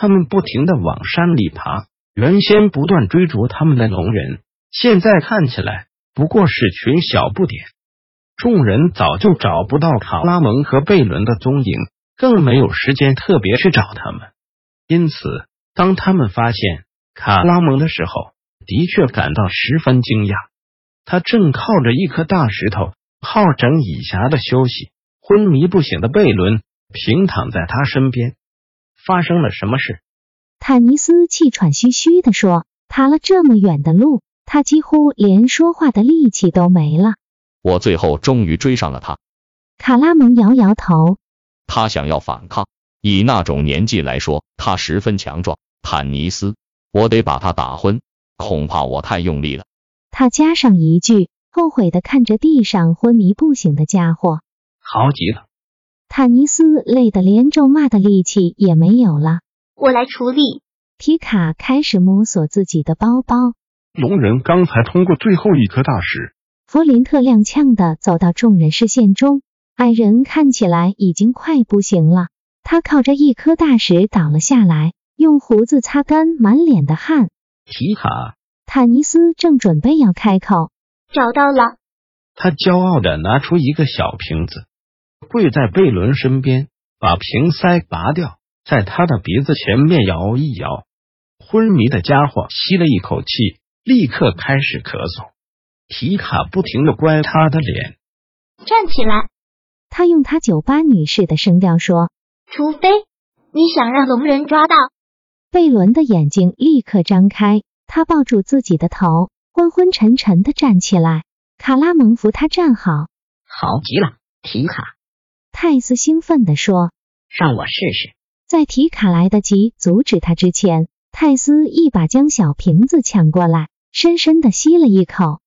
他们不停的往山里爬，原先不断追逐他们的龙人，现在看起来不过是群小不点。众人早就找不到卡拉蒙和贝伦的踪影，更没有时间特别去找他们。因此，当他们发现卡拉蒙的时候，的确感到十分惊讶。他正靠着一颗大石头，好整以暇的休息。昏迷不醒的贝伦平躺在他身边。发生了什么事？坦尼斯气喘吁吁地说：“爬了这么远的路，他几乎连说话的力气都没了。我最后终于追上了他。”卡拉蒙摇摇头：“他想要反抗，以那种年纪来说，他十分强壮。坦尼斯，我得把他打昏，恐怕我太用力了。”他加上一句，后悔的看着地上昏迷不醒的家伙：“好极了。”坦尼斯累得连咒骂的力气也没有了。我来处理。皮卡开始摸索自己的包包。龙人刚才通过最后一颗大石。弗林特踉跄的走到众人视线中。矮人看起来已经快不行了，他靠着一颗大石倒了下来，用胡子擦干满脸的汗。皮卡，坦尼斯正准备要开口，找到了。他骄傲的拿出一个小瓶子。跪在贝伦身边，把瓶塞拔掉，在他的鼻子前面摇一摇。昏迷的家伙吸了一口气，立刻开始咳嗽。皮卡不停的乖他的脸，站起来。他用他酒吧女士的声调说：“除非你想让龙人抓到。”贝伦的眼睛立刻张开，他抱住自己的头，昏昏沉沉的站起来。卡拉蒙扶他站好。好极了，皮卡。泰斯兴奋地说：“让我试试。”在提卡来得及阻止他之前，泰斯一把将小瓶子抢过来，深深的吸了一口。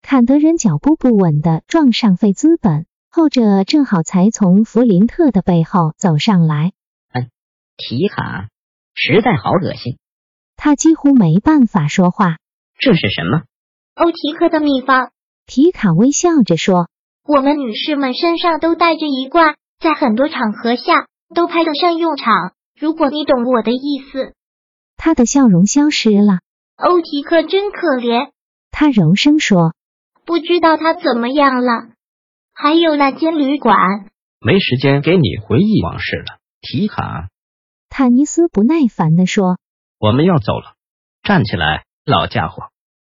坎德人脚步不稳的撞上费兹本，后者正好才从弗林特的背后走上来。嗯，提卡，实在好恶心。他几乎没办法说话。这是什么？欧提克的秘方。提卡微笑着说。我们女士们身上都带着一罐，在很多场合下都派得上用场。如果你懂我的意思。他的笑容消失了。欧提克真可怜，他柔声说。不知道他怎么样了。还有那间旅馆。没时间给你回忆往事了，提卡。坦尼斯不耐烦的说。我们要走了，站起来，老家伙。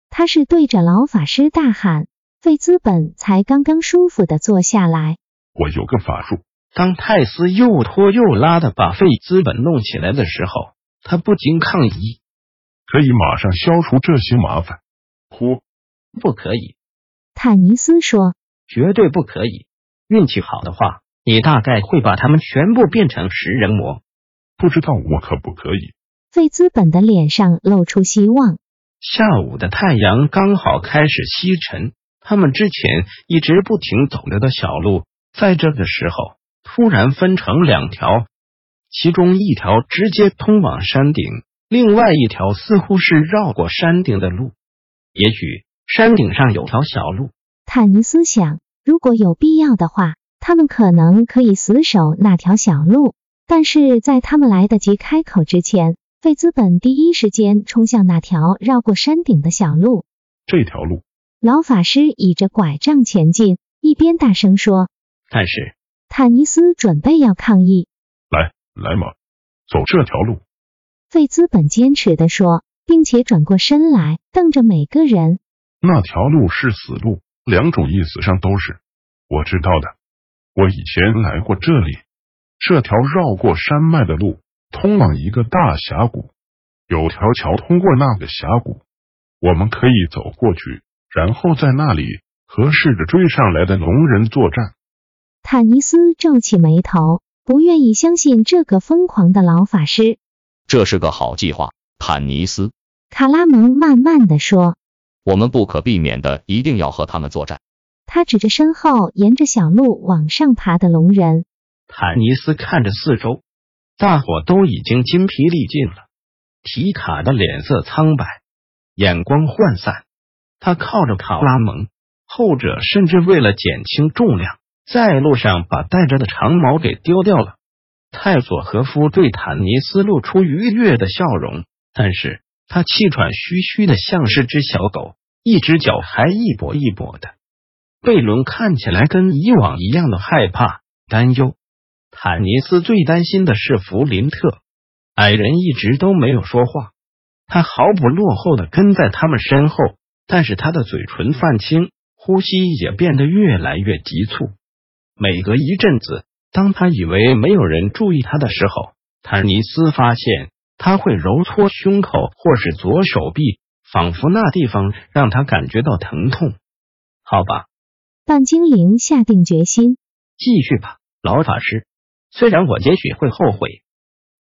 他是对着老法师大喊。费兹本才刚刚舒服的坐下来。我有个法术。当泰斯又拖又拉的把费兹本弄起来的时候，他不禁抗议：“可以马上消除这些麻烦。”呼，不可以。坦尼斯说：“绝对不可以。运气好的话，你大概会把他们全部变成食人魔。不知道我可不可以？”费兹本的脸上露出希望。下午的太阳刚好开始西沉。他们之前一直不停走着的小路，在这个时候突然分成两条，其中一条直接通往山顶，另外一条似乎是绕过山顶的路。也许山顶上有条小路。坦尼斯想，如果有必要的话，他们可能可以死守那条小路。但是在他们来得及开口之前，费兹本第一时间冲向那条绕过山顶的小路。这条路。老法师倚着拐杖前进，一边大声说：“但是，坦尼斯准备要抗议。来，来嘛，走这条路。”费兹本坚持的说，并且转过身来，瞪着每个人。那条路是死路，两种意思上都是。我知道的，我以前来过这里。这条绕过山脉的路，通往一个大峡谷，有条桥通过那个峡谷，我们可以走过去。然后在那里和试着追上来的龙人作战。坦尼斯皱起眉头，不愿意相信这个疯狂的老法师。这是个好计划，坦尼斯。卡拉蒙慢慢的说：“我们不可避免的一定要和他们作战。”他指着身后沿着小路往上爬的龙人。坦尼斯看着四周，大伙都已经筋疲力尽了。提卡的脸色苍白，眼光涣散。他靠着卡拉蒙，后者甚至为了减轻重量。在路上把带着的长矛给丢掉了。泰索和夫对坦尼斯露出愉悦的笑容，但是他气喘吁吁的，像是只小狗，一只脚还一跛一跛的。贝伦看起来跟以往一样的害怕、担忧。坦尼斯最担心的是弗林特，矮人一直都没有说话，他毫不落后的跟在他们身后，但是他的嘴唇泛青，呼吸也变得越来越急促。每隔一阵子，当他以为没有人注意他的时候，坦尼斯发现他会揉搓胸口或是左手臂，仿佛那地方让他感觉到疼痛。好吧，半精灵下定决心，继续吧，老法师。虽然我也许会后悔。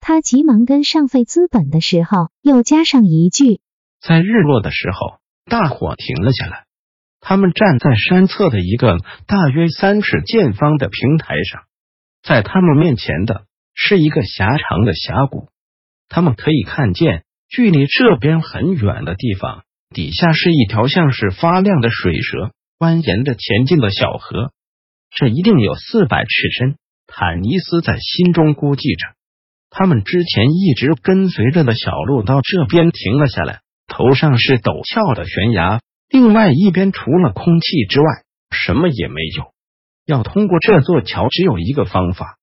他急忙跟上费资本的时候，又加上一句：在日落的时候，大火停了下来。他们站在山侧的一个大约三尺见方的平台上，在他们面前的是一个狭长的峡谷。他们可以看见，距离这边很远的地方，底下是一条像是发亮的水蛇蜿蜒着前进的小河。这一定有四百尺深。坦尼斯在心中估计着。他们之前一直跟随着的小路到这边停了下来，头上是陡峭的悬崖。另外一边除了空气之外，什么也没有。要通过这座桥，只有一个方法。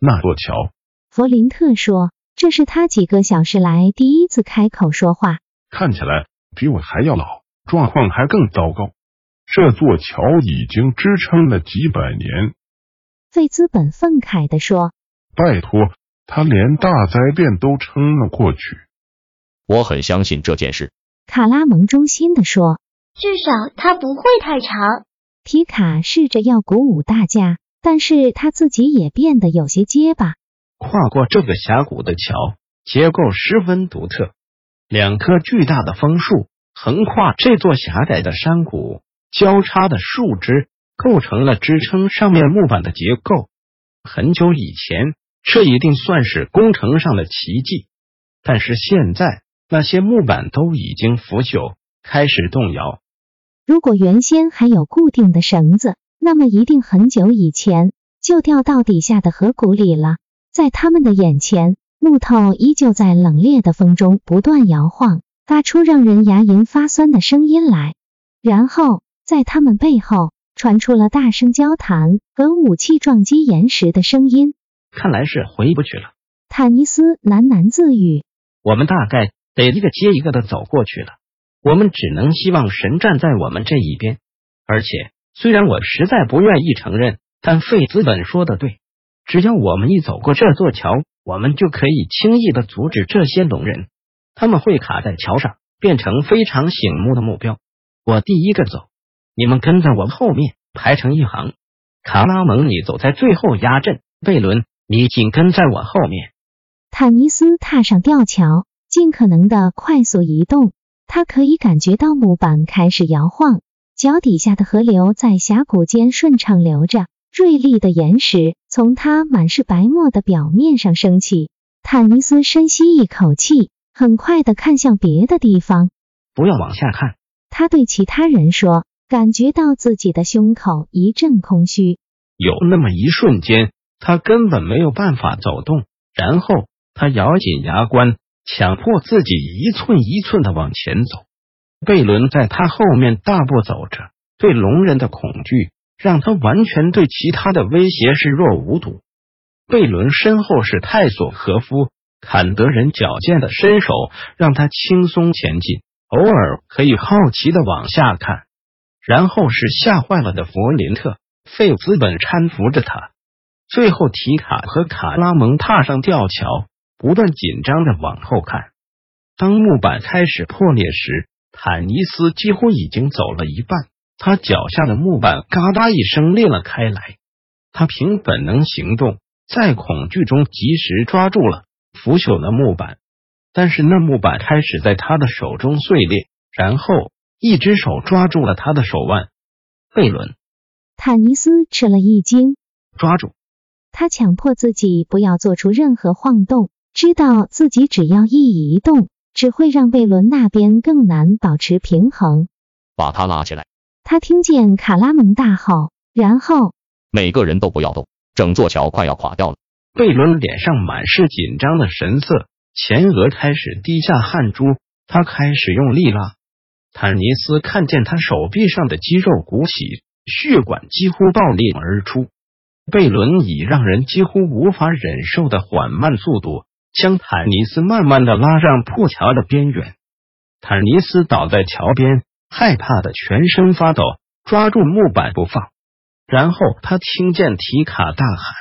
那座桥，弗林特说：“这是他几个小时来第一次开口说话。看起来比我还要老，状况还更糟糕。这座桥已经支撑了几百年。”费兹本愤慨地说：“拜托，他连大灾变都撑了过去。”我很相信这件事。卡拉蒙衷心的说。至少它不会太长。皮卡试着要鼓舞大家，但是他自己也变得有些结巴。跨过这个峡谷的桥，结构十分独特。两棵巨大的枫树横跨这座狭窄的山谷，交叉的树枝构成了支撑上面木板的结构。很久以前，这一定算是工程上的奇迹，但是现在那些木板都已经腐朽，开始动摇。如果原先还有固定的绳子，那么一定很久以前就掉到底下的河谷里了。在他们的眼前，木头依旧在冷冽的风中不断摇晃，发出让人牙龈发酸的声音来。然后，在他们背后传出了大声交谈和武器撞击岩石的声音。看来是回不去了，坦尼斯喃喃自语：“我们大概得一个接一个的走过去了。”我们只能希望神站在我们这一边，而且虽然我实在不愿意承认，但费兹本说的对，只要我们一走过这座桥，我们就可以轻易的阻止这些龙人，他们会卡在桥上，变成非常醒目的目标。我第一个走，你们跟在我后面排成一行。卡拉蒙，你走在最后压阵；贝伦，你紧跟在我后面。坦尼斯踏上吊桥，尽可能的快速移动。他可以感觉到木板开始摇晃，脚底下的河流在峡谷间顺畅流着，锐利的岩石从它满是白沫的表面上升起。坦尼斯深吸一口气，很快的看向别的地方。不要往下看，他对其他人说，感觉到自己的胸口一阵空虚。有那么一瞬间，他根本没有办法走动，然后他咬紧牙关。强迫自己一寸一寸的往前走，贝伦在他后面大步走着。对龙人的恐惧让他完全对其他的威胁视若无睹。贝伦身后是泰索和夫，坎德人矫健的身手让他轻松前进，偶尔可以好奇的往下看。然后是吓坏了的弗林特，费兹本搀扶着他，最后提卡和卡拉蒙踏上吊桥。不断紧张的往后看，当木板开始破裂时，坦尼斯几乎已经走了一半。他脚下的木板嘎哒一声裂了开来。他凭本能行动，在恐惧中及时抓住了腐朽的木板，但是那木板开始在他的手中碎裂，然后一只手抓住了他的手腕。贝伦，坦尼斯吃了一惊，抓住他，强迫自己不要做出任何晃动，知道自己只要一移动，只会让贝伦那边更难保持平衡。把他拉起来！他听见卡拉蒙大吼，然后每个人都不要动，整座桥快要垮掉了。贝伦脸上满是紧张的神色，前额开始滴下汗珠，他开始用力拉。坦尼斯看见他手臂上的肌肉鼓起，血管几乎爆裂而出。贝伦以让人几乎无法忍受的缓慢速度，将坦尼斯慢慢的拉上破桥的边缘。坦尼斯倒在桥边。害怕的全身发抖，抓住木板不放。然后他听见提卡大喊，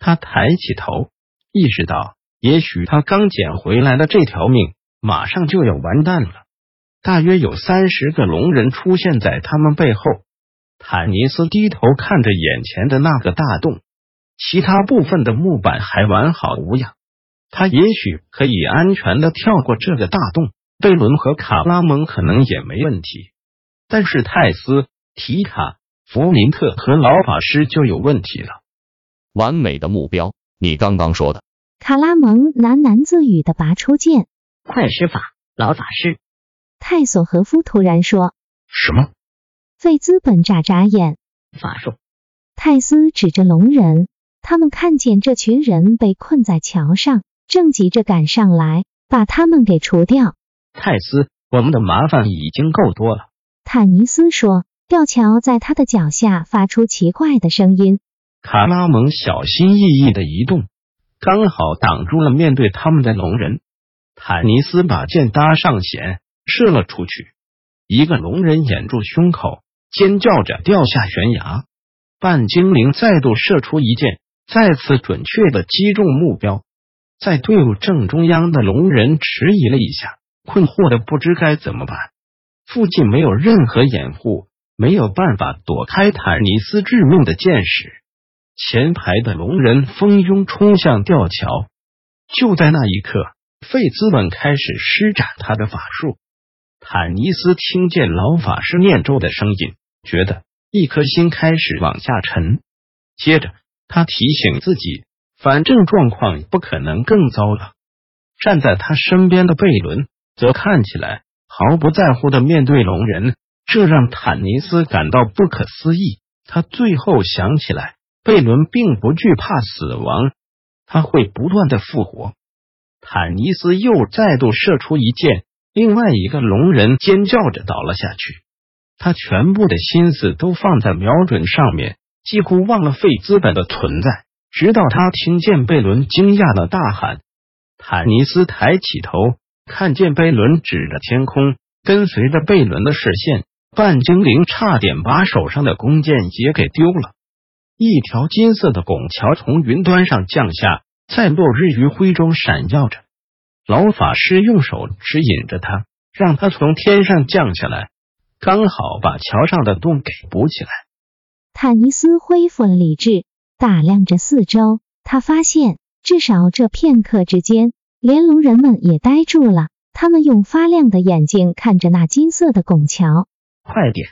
他抬起头，意识到也许他刚捡回来的这条命马上就要完蛋了。大约有三十个龙人出现在他们背后。坦尼斯低头看着眼前的那个大洞，其他部分的木板还完好无恙，他也许可以安全的跳过这个大洞。贝伦和卡拉蒙可能也没问题，但是泰斯、提卡、弗林特和老法师就有问题了。完美的目标，你刚刚说的。卡拉蒙喃喃自语的拔出剑。快施法，老法师。泰索和夫突然说。什么？费兹本眨眨眼。法术。泰斯指着龙人，他们看见这群人被困在桥上，正急着赶上来把他们给除掉。泰斯，我们的麻烦已经够多了。坦尼斯说。吊桥在他的脚下发出奇怪的声音。卡拉蒙小心翼翼的移动，刚好挡住了面对他们的龙人。坦尼斯把箭搭上弦，射了出去。一个龙人掩住胸口，尖叫着掉下悬崖。半精灵再度射出一箭，再次准确的击中目标。在队伍正中央的龙人迟疑了一下。困惑的不知该怎么办，附近没有任何掩护，没有办法躲开坦尼斯致命的箭矢。前排的龙人蜂拥冲向吊桥，就在那一刻，费兹本开始施展他的法术。坦尼斯听见老法师念咒的声音，觉得一颗心开始往下沉。接着，他提醒自己，反正状况不可能更糟了。站在他身边的贝伦。则看起来毫不在乎的面对龙人，这让坦尼斯感到不可思议。他最后想起来，贝伦并不惧怕死亡，他会不断的复活。坦尼斯又再度射出一箭，另外一个龙人尖叫着倒了下去。他全部的心思都放在瞄准上面，几乎忘了费资本的存在。直到他听见贝伦惊讶的大喊，坦尼斯抬起头。看见贝伦指着天空，跟随着贝伦的视线，半精灵差点把手上的弓箭也给丢了。一条金色的拱桥从云端上降下，在落日余晖中闪耀着。老法师用手指引着他，让他从天上降下来，刚好把桥上的洞给补起来。坦尼斯恢复了理智，打量着四周，他发现至少这片刻之间。连龙人们也呆住了，他们用发亮的眼睛看着那金色的拱桥。快点！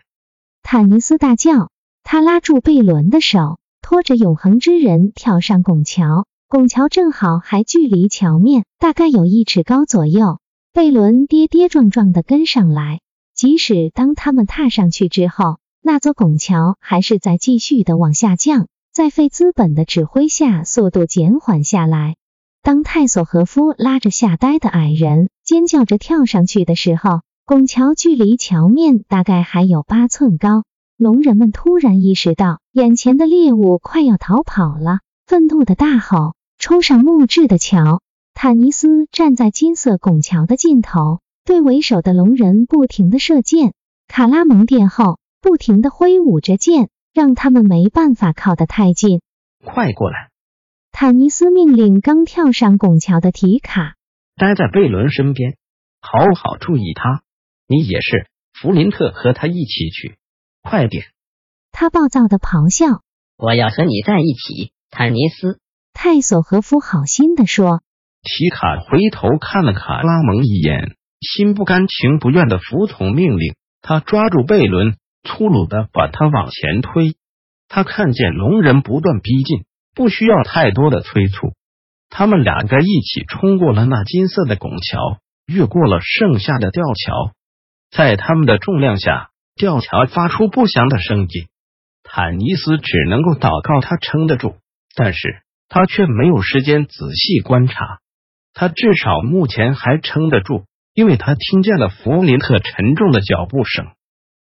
坦尼斯大叫。他拉住贝伦的手，拖着永恒之人跳上拱桥。拱桥正好还距离桥面大概有一尺高左右。贝伦跌跌撞撞的跟上来。即使当他们踏上去之后，那座拱桥还是在继续的往下降，在费资本的指挥下，速度减缓下来。当泰索和夫拉着吓呆的矮人，尖叫着跳上去的时候，拱桥距离桥面大概还有八寸高。龙人们突然意识到眼前的猎物快要逃跑了，愤怒的大吼：“冲上木质的桥！”坦尼斯站在金色拱桥的尽头，对为首的龙人不停的射箭。卡拉蒙殿后不停的挥舞着剑，让他们没办法靠得太近。快过来！坦尼斯命令刚跳上拱桥的提卡待在贝伦身边，好好注意他。你也是，弗林特和他一起去，快点！他暴躁的咆哮：“我要和你在一起，坦尼斯！”泰索和夫好心的说。提卡回头看了卡拉蒙一眼，心不甘情不愿的服从命令。他抓住贝伦，粗鲁的把他往前推。他看见龙人不断逼近，不需要太多的催促。他们两个一起冲过了那金色的拱桥，越过了剩下的吊桥。在他们的重量下，吊桥发出不祥的声音。坦尼斯只能够祷告他撑得住，但是他却没有时间仔细观察。他至少目前还撑得住，因为他听见了弗林特沉重的脚步声。